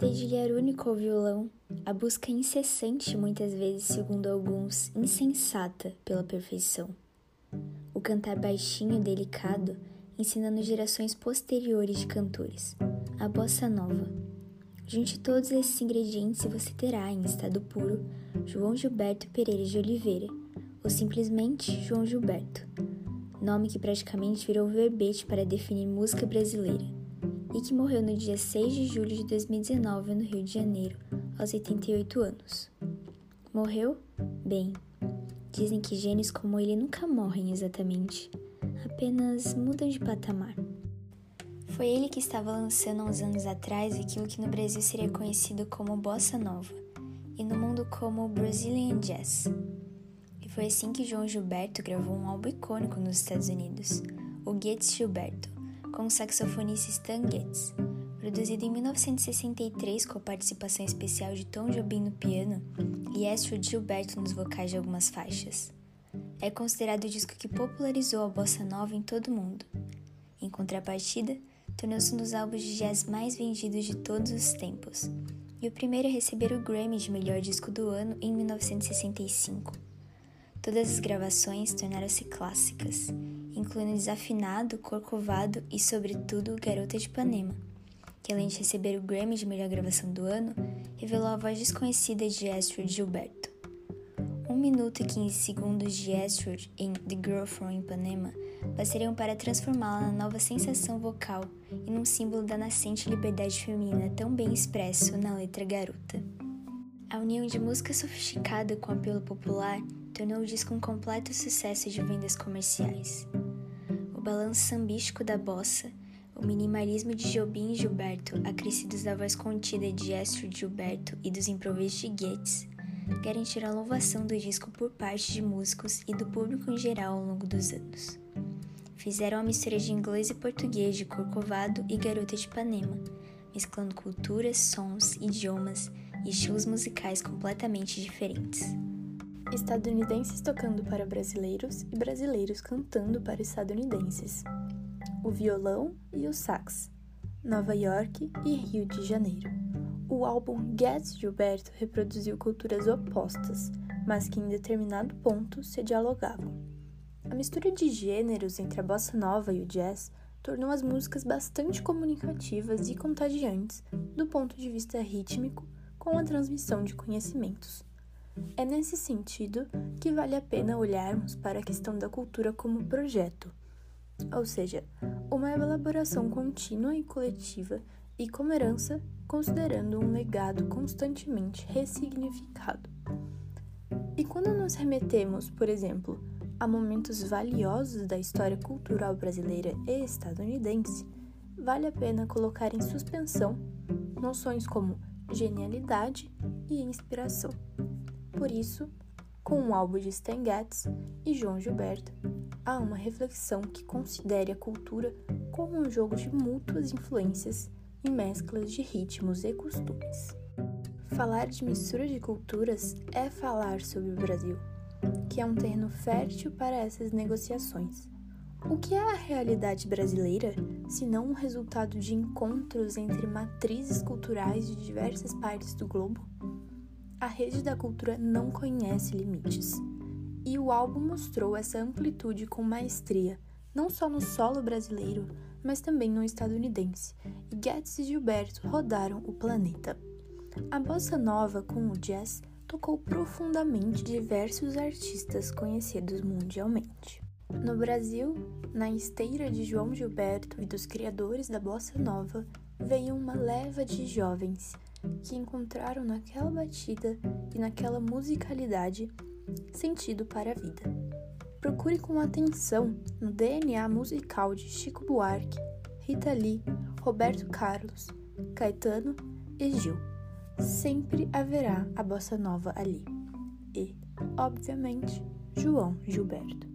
dedilhar único ao violão, a busca incessante, muitas vezes, segundo alguns, insensata pela perfeição. O cantar baixinho e delicado, ensinando gerações posteriores de cantores, a bossa nova. Junte todos esses ingredientes e você terá, em estado puro, João Gilberto Pereira de Oliveira, ou simplesmente João Gilberto, nome que praticamente virou verbete para definir música brasileira e que morreu no dia 6 de julho de 2019 no Rio de Janeiro, aos 88 anos. Morreu? Bem, dizem que gênios como ele nunca morrem exatamente, apenas mudam de patamar. Foi ele que estava lançando uns anos atrás aquilo que no Brasil seria conhecido como bossa nova e no mundo como Brazilian Jazz. E foi assim que João Gilberto gravou um álbum icônico nos Estados Unidos, o Getz Gilberto, com o saxofonista Stan Getz. Produzido em 1963 com a participação especial de Tom Jobim no piano e Astrid Gilberto nos vocais de algumas faixas. É considerado o disco que popularizou a bossa nova em todo o mundo. Em contrapartida, tornou-se um dos álbuns de jazz mais vendidos de todos os tempos, e o primeiro a receber o Grammy de melhor disco do ano em 1965. Todas as gravações tornaram-se clássicas, incluindo Desafinado, Corcovado e, sobretudo, Garota de Ipanema, que além de receber o Grammy de melhor gravação do ano, revelou a voz desconhecida de Astrid Gilberto. 1 minuto e 15 segundos de Astrid em The Girl from Ipanema bastariam para transformá-la na nova sensação vocal e num símbolo da nascente liberdade feminina tão bem expresso na letra Garota. A união de música sofisticada com apelo popular tornou o disco um completo sucesso de vendas comerciais. O balanço sambístico da bossa, o minimalismo de Jobim e Gilberto, acrescidos da voz contida de Astrid Gilberto e dos improvisos de Goetz, garantiram a louvação do disco por parte de músicos e do público em geral ao longo dos anos. Fizeram a mistura de inglês e português de Corcovado e Garota de Ipanema, mesclando culturas, sons, idiomas e estilos musicais completamente diferentes estadunidenses tocando para brasileiros e brasileiros cantando para estadunidenses, o violão e o sax, Nova York e Rio de Janeiro. O álbum Get Gilberto reproduziu culturas opostas, mas que em determinado ponto se dialogavam. A mistura de gêneros entre a bossa nova e o jazz tornou as músicas bastante comunicativas e contagiantes do ponto de vista rítmico com a transmissão de conhecimentos. É nesse sentido que vale a pena olharmos para a questão da cultura como projeto, ou seja, uma elaboração contínua e coletiva e como herança, considerando um legado constantemente ressignificado. E quando nos remetemos, por exemplo, a momentos valiosos da história cultural brasileira e estadunidense, vale a pena colocar em suspensão noções como genialidade e inspiração. Por isso, com o álbum de Stan Getz e João Gilberto, há uma reflexão que considere a cultura como um jogo de mútuas influências e mesclas de ritmos e costumes. Falar de mistura de culturas é falar sobre o Brasil, que é um terreno fértil para essas negociações. O que é a realidade brasileira, se não um resultado de encontros entre matrizes culturais de diversas partes do globo? A rede da cultura não conhece limites. E o álbum mostrou essa amplitude com maestria, não só no solo brasileiro, mas também no estadunidense. E Getz e Gilberto rodaram o planeta. A bossa nova com o jazz tocou profundamente diversos artistas conhecidos mundialmente. No Brasil, na esteira de João Gilberto e dos criadores da bossa nova, veio uma leva de jovens que encontraram naquela batida e naquela musicalidade sentido para a vida. Procure com atenção no DNA musical de Chico Buarque, Rita Lee, Roberto Carlos, Caetano e Gil. Sempre haverá a bossa nova ali. E, obviamente, João Gilberto.